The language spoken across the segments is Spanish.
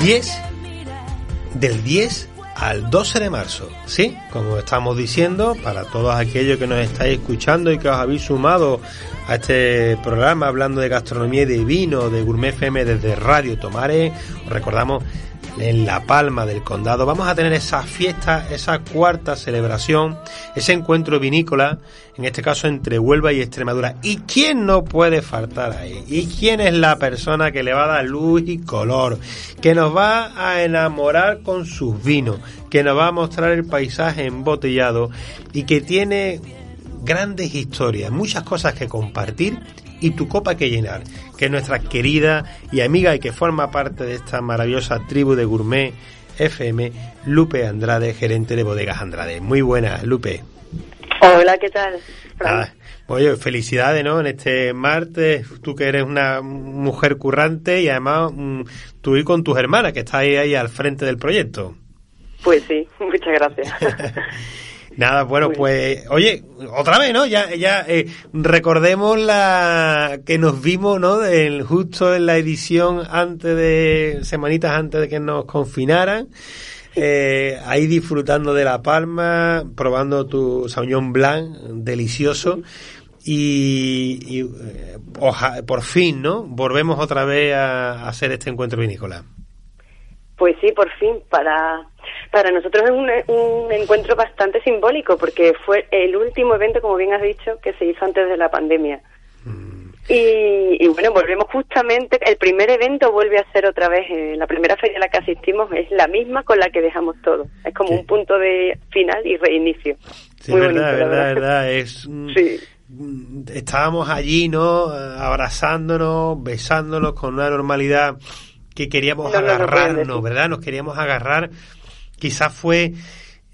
10, del 10 al 12 de marzo, ¿sí? Como estamos diciendo, para todos aquellos que nos estáis escuchando y que os habéis sumado a este programa hablando de gastronomía y de vino de Gourmet FM desde Radio Tomare, os recordamos en La Palma del Condado. Vamos a tener esa fiesta, esa cuarta celebración, ese encuentro vinícola, en este caso entre Huelva y Extremadura. ¿Y quién no puede faltar ahí? ¿Y quién es la persona que le va a dar luz y color? Que nos va a enamorar con sus vinos, que nos va a mostrar el paisaje embotellado y que tiene grandes historias, muchas cosas que compartir y tu copa que llenar, que es nuestra querida y amiga y que forma parte de esta maravillosa tribu de gourmet FM, Lupe Andrade, gerente de Bodegas Andrade. Muy buena, Lupe. Hola, ¿qué tal? Ah, oye, felicidades, ¿no? En este martes, tú que eres una mujer currante y además mm, tú y con tus hermanas que estáis ahí al frente del proyecto. Pues sí, muchas gracias. Nada, bueno, pues, oye, otra vez, ¿no? Ya, ya eh, recordemos la que nos vimos, ¿no? El, justo en la edición antes de, semanitas antes de que nos confinaran. Eh, ahí disfrutando de La Palma, probando tu Sauvignon Blanc, delicioso. Y, y eh, por fin, ¿no? Volvemos otra vez a hacer este encuentro vinícola. Pues sí, por fin, para, para nosotros es un, un, encuentro bastante simbólico porque fue el último evento, como bien has dicho, que se hizo antes de la pandemia. Mm. Y, y, bueno, volvemos justamente, el primer evento vuelve a ser otra vez, eh, la primera feria a la que asistimos es la misma con la que dejamos todo. Es como un punto de final y reinicio. Sí, Muy verdad, bonito, verdad, verdad, es... Sí estábamos allí, ¿no? Abrazándonos, besándonos con una normalidad que queríamos agarrarnos, ¿verdad? Nos queríamos agarrar. Quizás fue,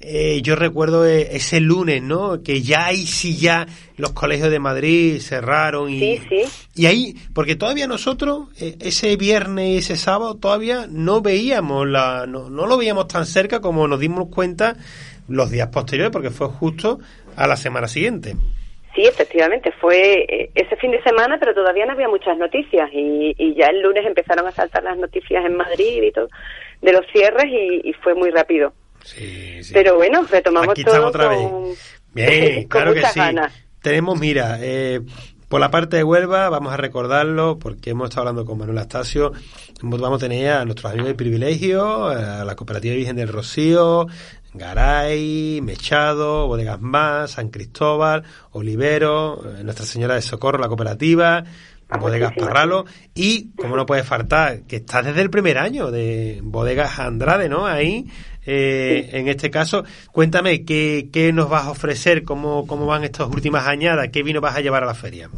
eh, yo recuerdo eh, ese lunes, ¿no? Que ya ahí sí ya los colegios de Madrid cerraron y, sí, sí. y ahí, porque todavía nosotros, eh, ese viernes y ese sábado, todavía no veíamos la, no, no lo veíamos tan cerca como nos dimos cuenta los días posteriores, porque fue justo a la semana siguiente. Sí, efectivamente, fue eh, ese fin de semana, pero todavía no había muchas noticias y, y, ya el lunes empezaron a saltar las noticias en Madrid y todo de los cierres y, y fue muy rápido. Sí, sí. Pero bueno, retomamos Aquí todo otra con, vez. Bien, con claro que sí. ganas. Tenemos, mira, eh, por la parte de Huelva, vamos a recordarlo porque hemos estado hablando con Manuel Astacio. Vamos a tener a nuestros amigos de privilegio, a la Cooperativa Virgen del Rocío, Garay, Mechado, Bodegas Más, San Cristóbal, Olivero, eh, Nuestra Señora de Socorro, la cooperativa, Bodegas Parralo y, como no puede faltar, que está desde el primer año de Bodegas Andrade, ¿no? Ahí, eh, en este caso, cuéntame, ¿qué, ¿qué nos vas a ofrecer? ¿Cómo, ¿Cómo van estas últimas añadas? ¿Qué vino vas a llevar a la feria?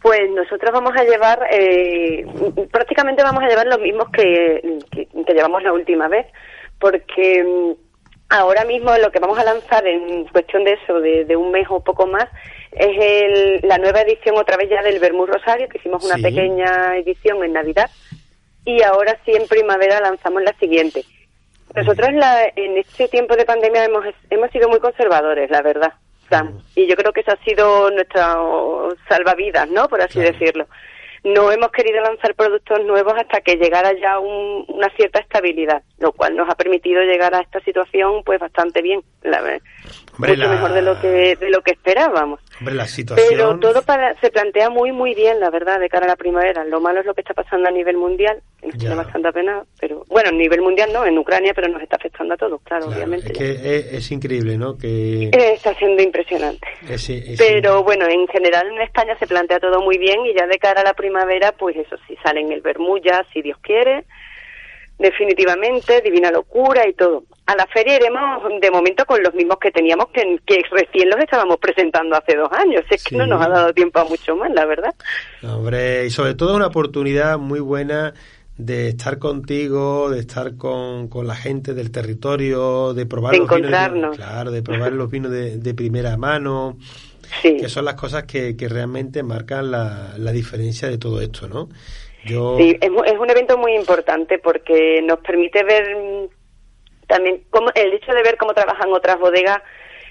Pues nosotros vamos a llevar, eh, prácticamente vamos a llevar los mismos que, que, que llevamos la última vez, porque mm, ahora mismo lo que vamos a lanzar en cuestión de eso, de, de un mes o poco más, es el, la nueva edición otra vez ya del Bermú Rosario, que hicimos una Sí. pequeña edición en Navidad, y ahora sí en primavera lanzamos la siguiente. Nosotros la, en este tiempo de pandemia hemos, hemos sido muy conservadores, la verdad. Sam. Y yo creo que eso ha sido nuestra salvavidas, ¿no? Por así Claro. decirlo. No hemos querido lanzar productos nuevos hasta que llegara ya un- una cierta estabilidad, lo cual nos ha permitido llegar a esta situación pues bastante bien, la, Hombre, mucho la- mejor de lo que de lo que esperábamos. Hombre, la situación... Pero todo para, se plantea muy muy bien, la verdad, de cara a la primavera. Lo malo es lo que está pasando a nivel mundial, que nos tiene bastante pena, pero bueno, a nivel mundial no, en Ucrania, pero nos está afectando a todos, claro, Claro, obviamente. es que es, es increíble, ¿no? Que Eh, Está siendo impresionante. es- es- Pero bueno, en general en España se plantea todo muy bien y ya de cara a la primavera, pues eso sí, salen el Bermuya, si Dios quiere, definitivamente, Divina Locura y todo. A la feria iremos de momento con los mismos que teníamos, que, que recién los estábamos presentando hace dos años. Es que no nos ha dado tiempo a mucho más, la verdad. Hombre, y sobre todo es una oportunidad muy buena de estar contigo, de estar con, con la gente del territorio, de probar De los vinos, claro, de probar los vinos de, de primera mano, Sí. que son las cosas que, que realmente marcan la, la diferencia de todo esto, ¿no? Yo, Sí, es, un evento muy importante porque nos permite ver también cómo, el hecho de ver cómo trabajan otras bodegas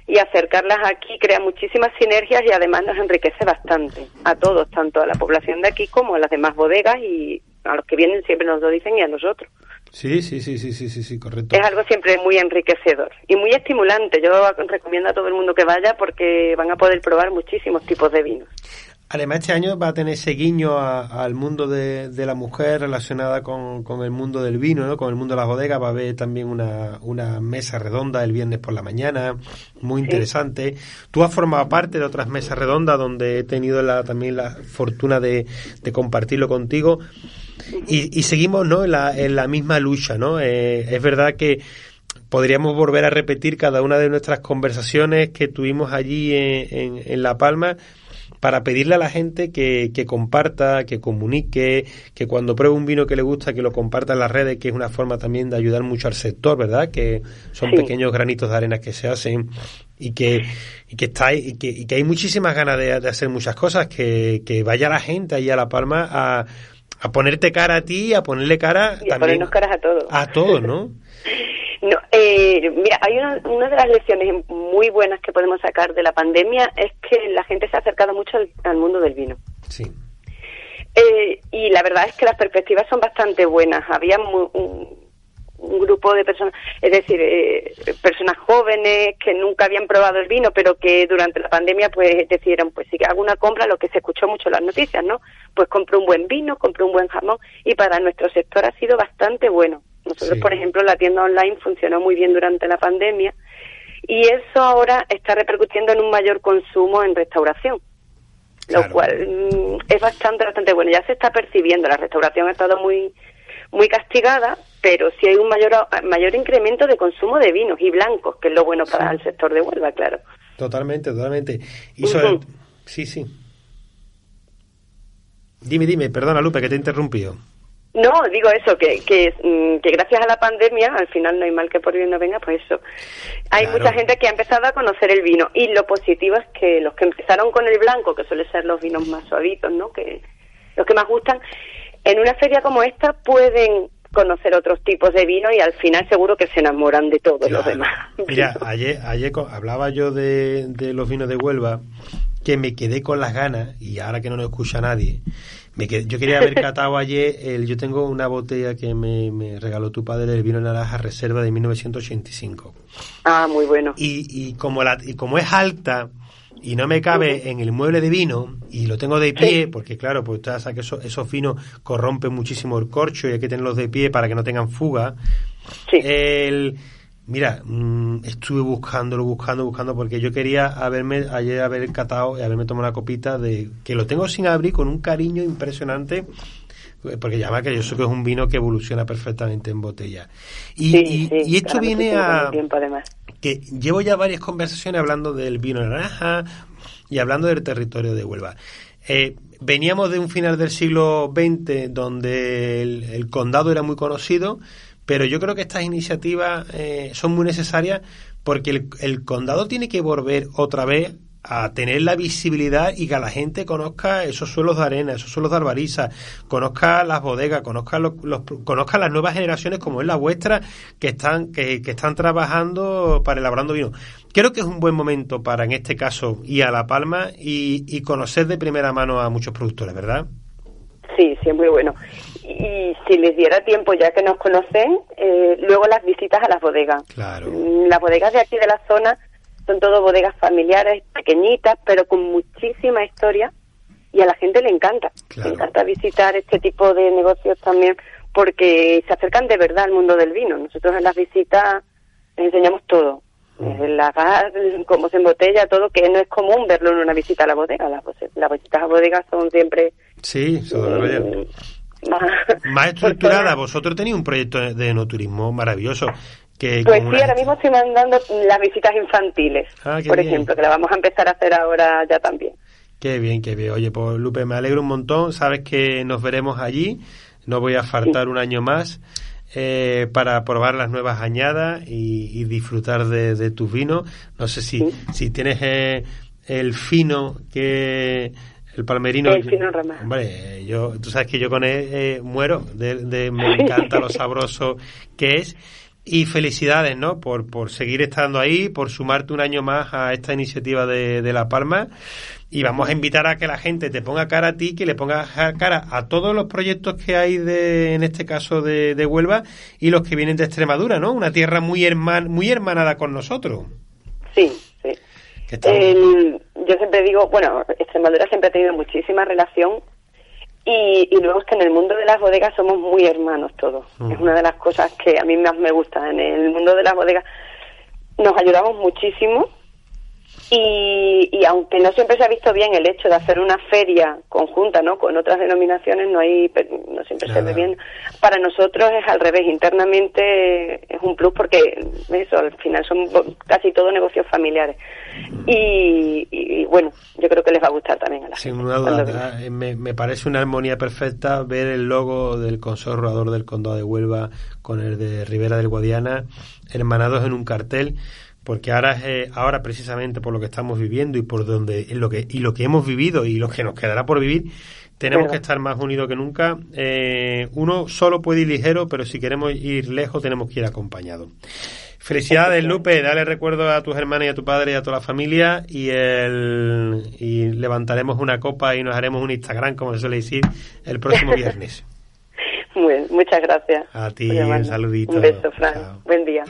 y acercarlas aquí crea muchísimas sinergias y además nos enriquece bastante a todos, tanto a la población de aquí como a las demás bodegas y a los que vienen siempre nos lo dicen y a nosotros. Sí, sí, sí, sí, sí, sí, sí, correcto. Es algo siempre muy enriquecedor y muy estimulante. Yo recomiendo a todo el mundo que vaya porque van a poder probar muchísimos tipos de vinos. Además, este año va a tener ese guiño al mundo de, la mujer relacionada con, el mundo del vino, ¿no? con el mundo de las bodegas. Va a haber también una, una mesa redonda el viernes por la mañana, muy interesante. Tú has formado parte de otras mesas redondas donde he tenido la, también la fortuna de, compartirlo contigo. Y, seguimos ¿no? en, la, en la misma lucha. ¿no? Eh, es verdad que podríamos volver a repetir cada una de nuestras conversaciones que tuvimos allí en, en La Palma para pedirle a la gente que, que, comparta, que comunique, que cuando pruebe un vino que le gusta, que lo comparta en las redes, que es una forma también de ayudar mucho al sector, ¿verdad? Que son pequeños granitos de arena que se hacen y que, y que, está, y que, y que hay muchísimas ganas de, hacer muchas cosas, que, que vaya la gente ahí a La Palma a, a ponerte cara a ti, a ponerle cara y a ponernos caras a todos. A todos, ¿no? No, eh, mira, hay una, una de las lecciones muy buenas que podemos sacar de la pandemia es que la gente se ha acercado mucho al, mundo del vino. Sí. Eh, y la verdad es que las perspectivas son bastante buenas. Había un, grupo de personas, es decir, eh, personas jóvenes que nunca habían probado el vino, pero que durante la pandemia pues decidieron, pues si hago una compra, lo que se escuchó mucho en las noticias, ¿no? Pues compré un buen vino, compré un buen jamón y para nuestro sector ha sido bastante bueno. Nosotros, por ejemplo, la tienda online funcionó muy bien durante la pandemia y eso ahora está repercutiendo en un mayor consumo en restauración. Lo cual mm, es bastante, bastante bueno. Ya se está percibiendo, la restauración ha estado muy muy castigada, pero sí hay un mayor mayor incremento de consumo de vinos y blancos, que es lo bueno para el sector de Huelva, claro. Totalmente, totalmente. Y Sí, sí. Dime, dime, perdona Lupe, que te he interrumpido. No, digo eso, que, que, mm, que, gracias a la pandemia, al final no hay mal que por bien no venga, pues eso. Hay mucha gente que ha empezado a conocer el vino y lo positivo es que los que empezaron con el blanco, que suele ser los vinos más suavitos, ¿no? Que los que más gustan, en una feria como esta pueden conocer otros tipos de vino y al final seguro que se enamoran de todos los demás. Mira, ayer, ayer hablaba yo de, de los vinos de Huelva que me quedé con las ganas y ahora que no nos escucha nadie yo quería haber catado ayer, el, yo tengo una botella que me, regaló tu padre del vino naranja reserva de 1985. Ah, muy bueno. Y, y, como, la, y como es alta y no me cabe en el mueble de vino y lo tengo de pie, porque claro, pues usted sabe que eso, esos vinos corrompen muchísimo el corcho y hay que tenerlos de pie para que no tengan fuga. Sí. El, Mira, mm, estuve buscándolo, buscando, buscando, porque yo quería haberme, ayer haber catado y haberme tomado una copita de, que lo tengo sin abrir con un cariño impresionante, porque llama que yo sé que es un vino que evoluciona perfectamente en botella. Y, y, esto viene a... que llevo ya varias conversaciones hablando del vino naranja y hablando del territorio de Huelva. Eh, veníamos de un final del siglo XX donde el condado era muy conocido, pero yo creo que estas iniciativas eh, son muy necesarias porque el, condado tiene que volver otra vez a tener la visibilidad y que la gente conozca esos suelos de arena, esos suelos de albariza, conozca las bodegas, conozca los, conozca las nuevas generaciones como es la vuestra que están que, que, están trabajando para elaborando vino. Creo que es un buen momento para en este caso ir a La Palma y, y conocer de primera mano a muchos productores, ¿verdad? Sí, sí, muy bueno. Y si les diera tiempo, ya que nos conocen, eh, luego las visitas a las bodegas. Claro. Mm, las bodegas de aquí de la zona son todo bodegas familiares, pequeñitas, pero con muchísima historia y a la gente le encanta. Le encanta visitar este tipo de negocios también porque se acercan de verdad al mundo del vino. Nosotros en las visitas les enseñamos todo. Mm. El lagar, cómo se embotella, todo, que no es común verlo en una visita a la bodega. Las, las visitas a bodegas son siempre Sí, eh, más, estructurada. Vosotros tenéis un proyecto de enoturismo maravilloso. Que pues sí, ahora mismo estoy mandando las visitas infantiles, ah, por ejemplo, que la vamos a empezar a hacer ahora ya también. Qué bien, qué bien. Oye, pues Lupe, me alegro un montón. Sabes que nos veremos allí. No voy a faltar un año más. Eh, para probar las nuevas añadas y, disfrutar de, tus vinos. No sé si, si tienes eh, el fino que el palmerino. Hombre, yo, tú sabes que yo con él eh, muero, de, me encanta lo sabroso que es. y felicidades, ¿no? Por, por seguir estando ahí, por sumarte un año más a esta iniciativa de, de La Palma. Y vamos a invitar a que la gente te ponga cara a ti, que le ponga cara a todos los proyectos que hay de, en este caso de, de Huelva y los que vienen de Extremadura, ¿no? Una tierra muy herman, muy hermanada con nosotros. Sí, sí. yo siempre digo, bueno, Extremadura siempre ha tenido muchísima relación y, y, luego es que en el mundo de las bodegas somos muy hermanos todos. Mm. Es una de las cosas que a mí más me gusta. En el mundo de las bodegas nos ayudamos muchísimo y, y, aunque no siempre se ha visto bien el hecho de hacer una feria conjunta no con otras denominaciones no hay no siempre se ve bien. Para nosotros es al revés internamente es un plus porque eso al final son casi todos negocios familiares. Y, y, bueno yo creo que les va a gustar también a la sin duda eh, me, me, parece una armonía perfecta ver el logo del Consejo Rodador del Condado de Huelva con el de Rivera del Guadiana hermanados en un cartel porque ahora eh, ahora precisamente por lo que estamos viviendo y por donde lo que y lo que hemos vivido y lo que nos quedará por vivir tenemos que estar más unidos que nunca. Eh, uno solo puede ir ligero pero si queremos ir lejos tenemos que ir acompañados felicidades Lupe. Dale recuerdo a tus hermanas y a tu padre y a toda la familia y el y levantaremos una copa y nos haremos un Instagram como se suele decir el próximo viernes. Muchas gracias a ti un saludito un beso Fran. Buen día